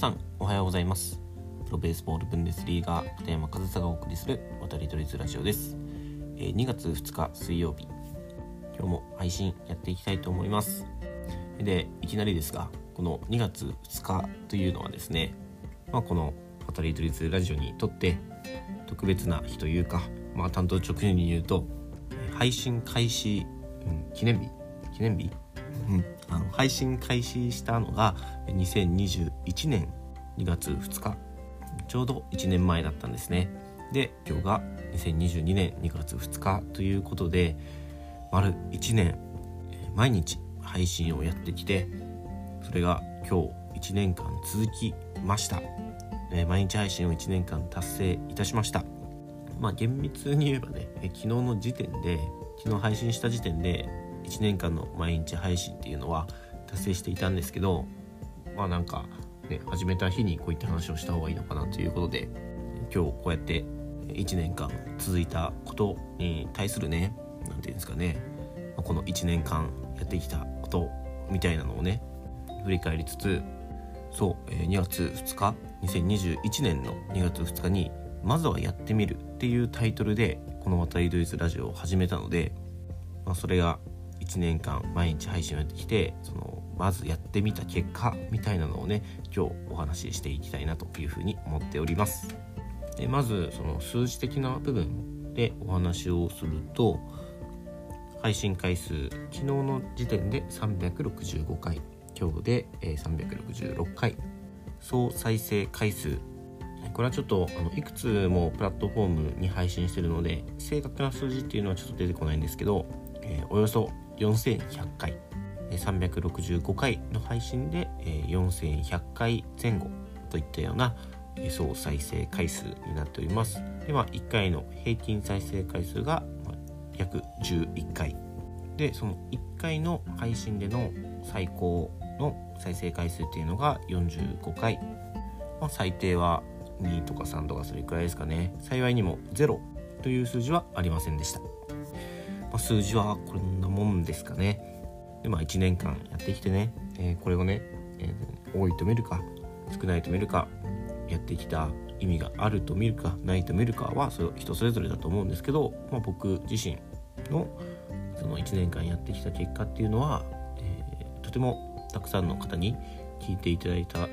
さんおはようございます。プロベースボールブンデスリーガー片山和沙がお送りする渡り鳥ズラジオです、えー、2月2日水曜日。今日も配信やっていきたいと思います。でいきなりですがこの2月2日というのはですねまあ、この渡り鳥ズラジオにとって特別な日というかまあ担当直入に言うと配信開始、うん、記念日記念日うん、あの配信開始したのが2021年2月2日ちょうど1年前だったんですね。で今日が2022年2月2日ということで丸1年毎日配信をやってきてそれが今日1年間続きました、え毎日配信を1年間達成いたしました。まあ厳密に言えばね、昨日の時点で昨日配信した時点で1年間の毎日配信っていうのは達成していたんですけどまあなんかね始めた日にこういった話をした方がいいのかなということで今日こうやって1年間続いたことに対するね何て言うんですかねこの1年間やってきたことみたいなのをね振り返りつつそう2月2日2021年の2月2日に「まずはやってみる」っていうタイトルでこの「渡りドイツラジオ」を始めたので、まあ、それが1年間毎日配信をやってきてそのまずやってみた結果みたいなのをね今日お話ししていきたいなというふうに思っております。でまずその数字的な部分でお話をすると配信回数昨日の時点で365回。今日で366回。総再生回数。これはちょっとあのいくつもプラットフォームに配信してるので正確な数字っていうのはちょっと出てこないんですけど、えー、およそ4100回365回の配信で4100回前後といったような総再生回数になっております。で、まあ、1回の平均再生回数が約11回。で、その1回の配信での最高の再生回数っていうのが45回。まあ、最低は2とか3とかそれくらいですかね。幸いにも0という数字はありませんでした。まあ、数字はこんなもんですかね。で、まあ1年間やってきてね、えー、これをね、えー、多いと見るか、少ないと見るか、やってきた意味があると見るか、ないと見るかはそれ人それぞれだと思うんですけど、まあ、僕自身のその1年間やってきた結果っていうのは、えー、とてもたくさんの方に聞いていただいたと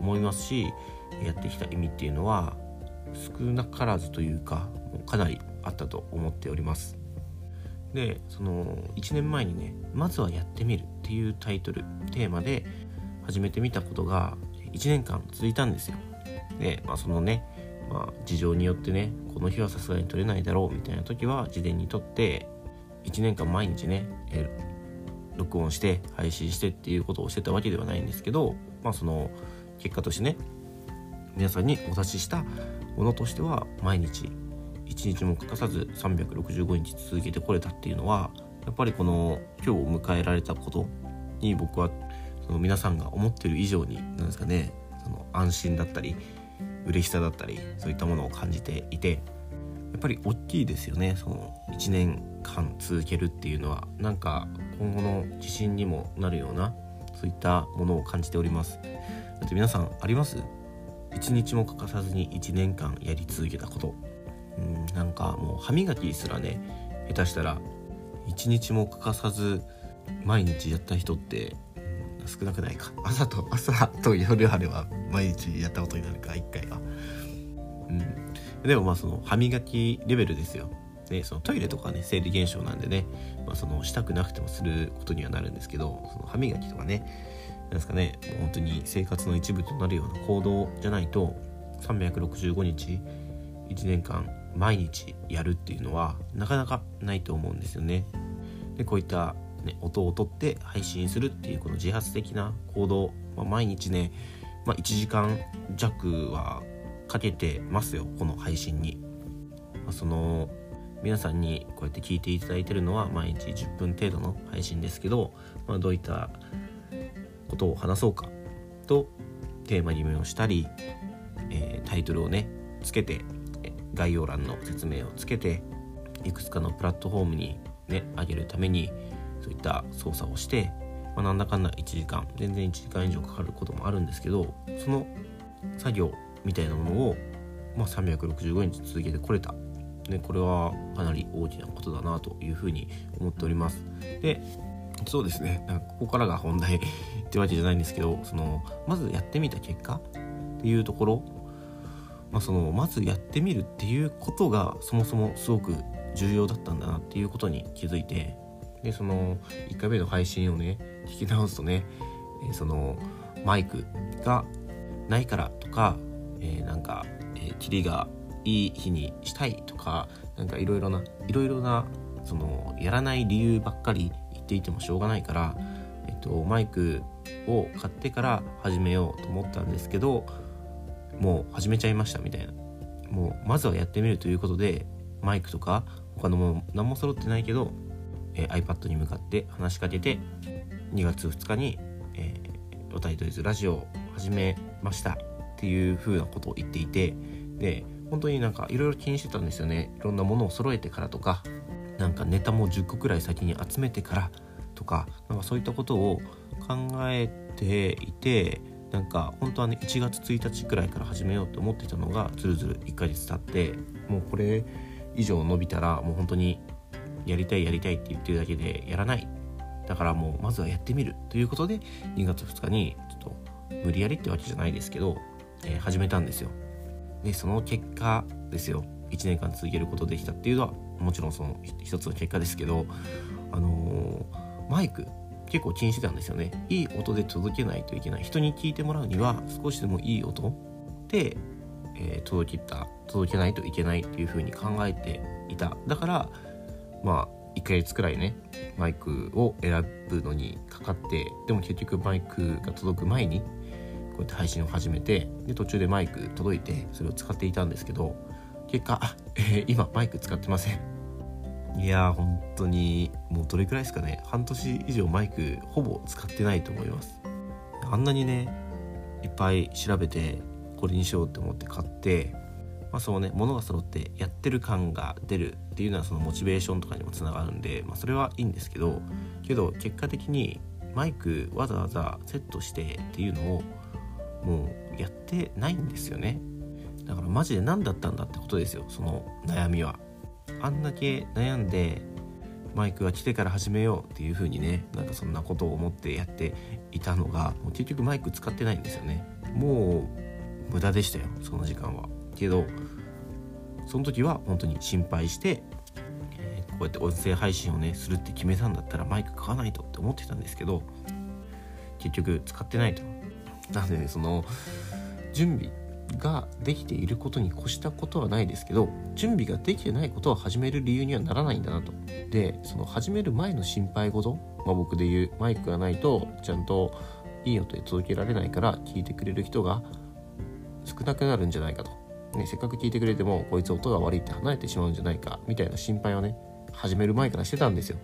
思いますしやってきた意味っていうのは少なからずというかもうかなりあったと思っております。でその1年前にね「まずはやってみる」っていうタイトルテーマで始めてみたことが1年間続いたんですよ。で、まあ、そのね、まあ、事情によってねこの日はさすがに撮れないだろうみたいな時は事前に撮って1年間毎日ね、録音して配信してっていうことをしてたわけではないんですけどまあその結果としてね皆さんにお出ししたものとしては毎日1日も欠かさず365日続けてこれたっていうのはやっぱりこの今日を迎えられたことに僕はその皆さんが思ってる以上に何ですかねその安心だったり嬉しさだったりそういったものを感じていてやっぱり大きいですよね。その1年間続けるっていうのはなんか今後の自信にもなるようなそういったものを感じております。だって皆さんあります？1日も欠かさずに1年間やり続けたこと。うんなんかもう歯磨きすらね下手したら一日も欠かさず毎日やった人って少なくないか。朝と朝と夜あれば毎日やったことになるか1回は。うん。でもまあその歯磨きレベルですよ。でそのトイレとかね生理現象なんでね、まあ、そのしたくなくてもすることにはなるんですけどその歯磨きとかねなんですかねもう本当に生活の一部となるような行動じゃないと365日1年間毎日やるっていうのはなかなかないと思うんですよね。でこういった、ね、音を取って配信するっていうこの自発的な行動、まあ、毎日ね、まあ、1時間弱はかけてますよこの配信に。まあ、その皆さんにこうやって聞いていただいてるのは毎日10分程度の配信ですけど、まあ、どういったことを話そうかとテーマ決めをしたり、えー、タイトルをねつけて概要欄の説明をつけていくつかのプラットフォームにね上げるためにそういった操作をしてまあ、なんだかんだ1時間全然1時間以上かかることもあるんですけどその作業みたいなものを、まあ、365日続けてこれた。でこれはかなり大きなことだなというふうに思っております。でそうですね。なんかここからが本題ってわけじゃないんですけどそのまずやってみた結果っていうところ、まあ、そのまずやってみるっていうことがそもそもすごく重要だったんだなっていうことに気づいてでその1回目の配信をね聞き直すとね、そのマイクがないからとか、えー、なんか、えー、キリがいい日にしたいとかなんかいろいろないろいろなそのやらない理由ばっかり言っていてもしょうがないから、えっと、マイクを買ってから始めようと思ったんですけどもう始めちゃいましたみたいな。もうまずはやってみるということでマイクとか他のもの何も揃ってないけど、えー、iPad に向かって話しかけて2月2日に、えー、おタイトルズラジオを始めましたっていう風なことを言っていてで本当になんかいろいろ気にしてたんですよね。いろんなものを揃えてからとかなんかネタも10個くらい先に集めてからとかなんかそういったことを考えていてなんか本当はね1月1日くらいから始めようと思ってたのがずるずる1ヶ月経ってもうこれ以上伸びたらもう本当にやりたいやりたいって言ってるだけでやらない。だからもうまずはやってみるということで2月2日にちょっと無理やりってわけじゃないですけど、えー、始めたんですよ。でその結果ですよ。1年間続けることできたっていうのはもちろんその一つの結果ですけどあのー、マイク結構気にしてたんですよね。いい音で届けないといけない。人に聞いてもらうには少しでもいい音で、えー、届けた届けないといけないっていう風に考えていた。だからまあ1ヶ月くらいねマイクを選ぶのにかかってでも結局マイクが届く前にこうやって配信を始めてで途中でマイク届いてそれを使っていたんですけど結果、えー、今マイク使ってません。いやー本当にもうどれくらいですかね。半年以上マイクほぼ使ってないと思います。あんなにねいっぱい調べてこれにしようって思って買ってまあそのね物が揃ってやってる感が出るっていうのはそのモチベーションとかにもつながるんで、まあ、それはいいんですけどけど結果的にマイクわざわざセットしてっていうのをもうやってないんですよね。だからマジで何だったんだってことですよその悩みは。あんだけ悩んでマイクが来てから始めようっていう風にねなんかそんなことを思ってやっていたのがもう結局マイク使ってないんですよね。もう無駄でしたよその時間は。けどその時は本当に心配して、えー、こうやって音声配信をねするって決めたんだったらマイク買わないとって思ってたんですけど結局使ってないと。なんでねその準備ができていることに越したことはないですけど準備ができてないことを始める理由にはならないんだなと。でその始める前の心配事、まあ、僕で言うマイクがないとちゃんといい音で届けられないから聞いてくれる人が少なくなるんじゃないかと、ね、せっかく聞いてくれてもこいつ音が悪いって離れてしまうんじゃないかみたいな心配をね始める前からしてたんですよ。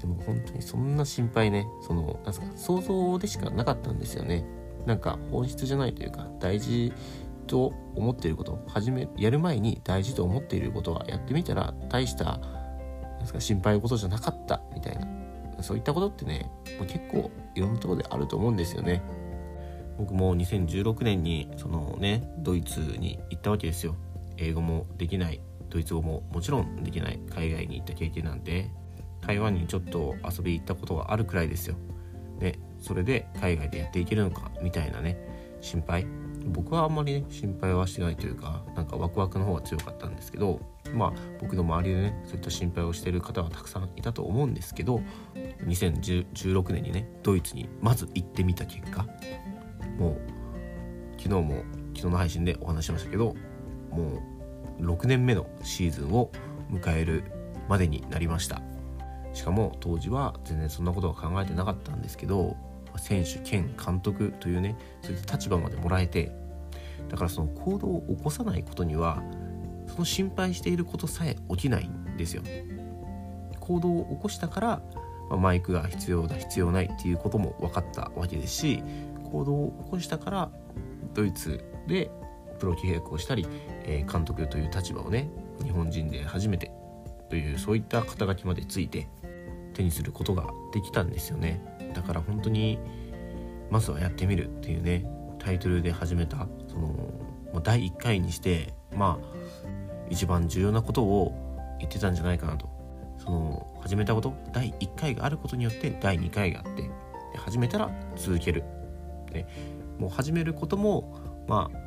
でも本当にそんな心配ねそのなんすか想像でしかなかったんですよね。なんか本質じゃないというか大事と思っていること始めやる前に大事と思っていることはやってみたら大したですか心配事じゃなかったみたいな。そういったことってねもう結構いろんなとこであると思うんですよね。僕も2016年にそのねドイツに行ったわけですよ。英語もできない。ドイツ語ももちろんできない。海外に行った経験なんで台湾にちょっと遊び行ったことがあるくらいですよ。でそれで海外でやっていけるのかみたいなね心配。僕はあんまりね心配はしてないというかなんかワクワクの方が強かったんですけどまあ僕の周りでねそういった心配をしてる方はたくさんいたと思うんですけど2016年にねドイツにまず行ってみた結果もう昨日も昨日の配信でお話ししましたけどもう6年目のシーズンを迎えるまでになりました。しかも当時は全然そんなことは考えてなかったんですけど選手兼監督というねそういった立場までもらえてだからその行動を起こさないことにはその心配していることさえ起きないんですよ。行動を起こしたから、まあ、マイクが必要だ必要ないっていうことも分かったわけですし行動を起こしたからドイツでプロ契約をしたり、えー、監督という立場をね日本人で初めてというそういった肩書きまでついて手にすることができたんですよね。だから本当にまずはやってみるっていうねタイトルで始めたその第1回にしてまあ一番重要なことを言ってたんじゃないかなと。その始めたこと第1回があることによって第2回があってで始めたら続ける。でもう始めることもまあ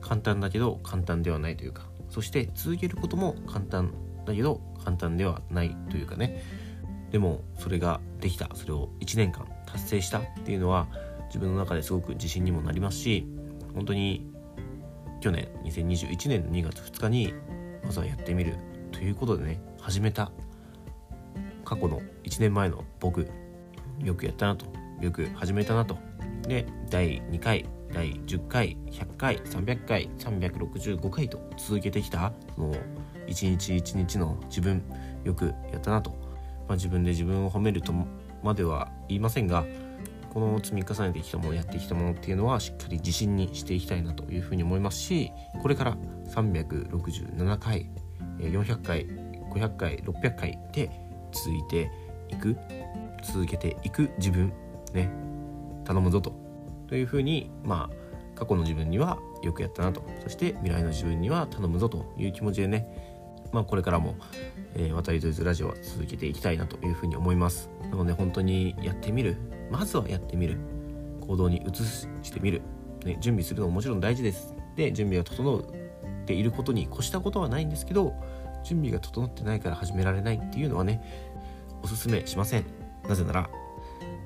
簡単だけど簡単ではないというか。そして続けることも簡単だけど簡単ではないというかね。でもそれができたそれを1年間達成したっていうのは自分の中ですごく自信にもなりますし本当に去年2021年の2月2日にまずはやってみるということでね始めた過去の1年前の僕よくやったなとよく始めたなと。で第2回第10回100回300回365回と続けてきたその一日一日の自分よくやったなと、まあ、自分で自分を褒めるとまでは言いませんがこの積み重ねてきたものやってきたものっていうのはしっかり自信にしていきたいなというふうに思いますしこれから367回400回500回600回で続いていく続けていく自分ね頼むぞとというふうにまあ過去の自分にはよくやったなとそして未来の自分には頼むぞという気持ちでねまあこれからも、えー、渡りとずラジオは続けていきたいなというふうに思います。なので本当にやってみるまずはやってみる行動に移してみる、ね、準備するのももちろん大事です。で準備が整っていることに越したことはないんですけど準備が整ってないから始められないっていうのはねおすすめしません。なぜなら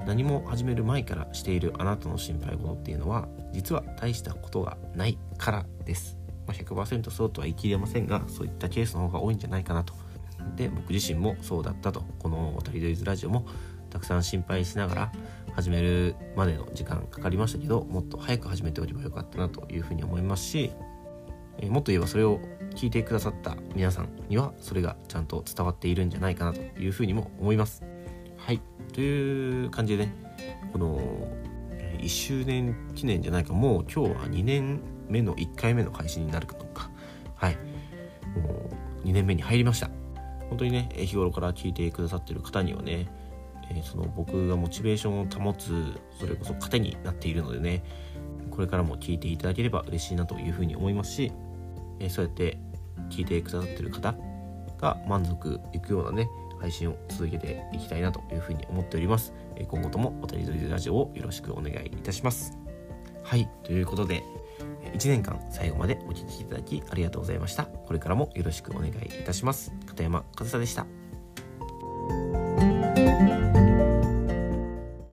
何も始める前からしているあなたの心配事っていうのは実は大したことがないからです、まあ、100%そうとは言い切れませんがそういったケースの方が多いんじゃないかなと。で僕自身もそうだったと。この「渡りドイズラジオ」もたくさん心配しながら始めるまでの時間かかりましたけどもっと早く始めておけばよかったなというふうに思いますし、えー、もっと言えばそれを聞いてくださった皆さんにはそれがちゃんと伝わっているんじゃないかなというふうにも思います。はい。という感じでねこの1周年記念じゃないかもう今日は2年目の1回目の配信になるかとかはいもう2年目に入りました本当にね日頃から聞いてくださってる方にはねえその僕がモチベーションを保つそれこそ糧になっているのでねこれからも聞いていただければ嬉しいなというふうに思いますし、えそうやって聞いてくださってる方が満足いくようなね配信を続けていきたいなというふうに思っております。今後ともおたりどりラジオをよろしくお願いいたします。はい、ということで1年間最後までお聴きいただきありがとうございました。これからもよろしくお願いいたします。片山和沙でした。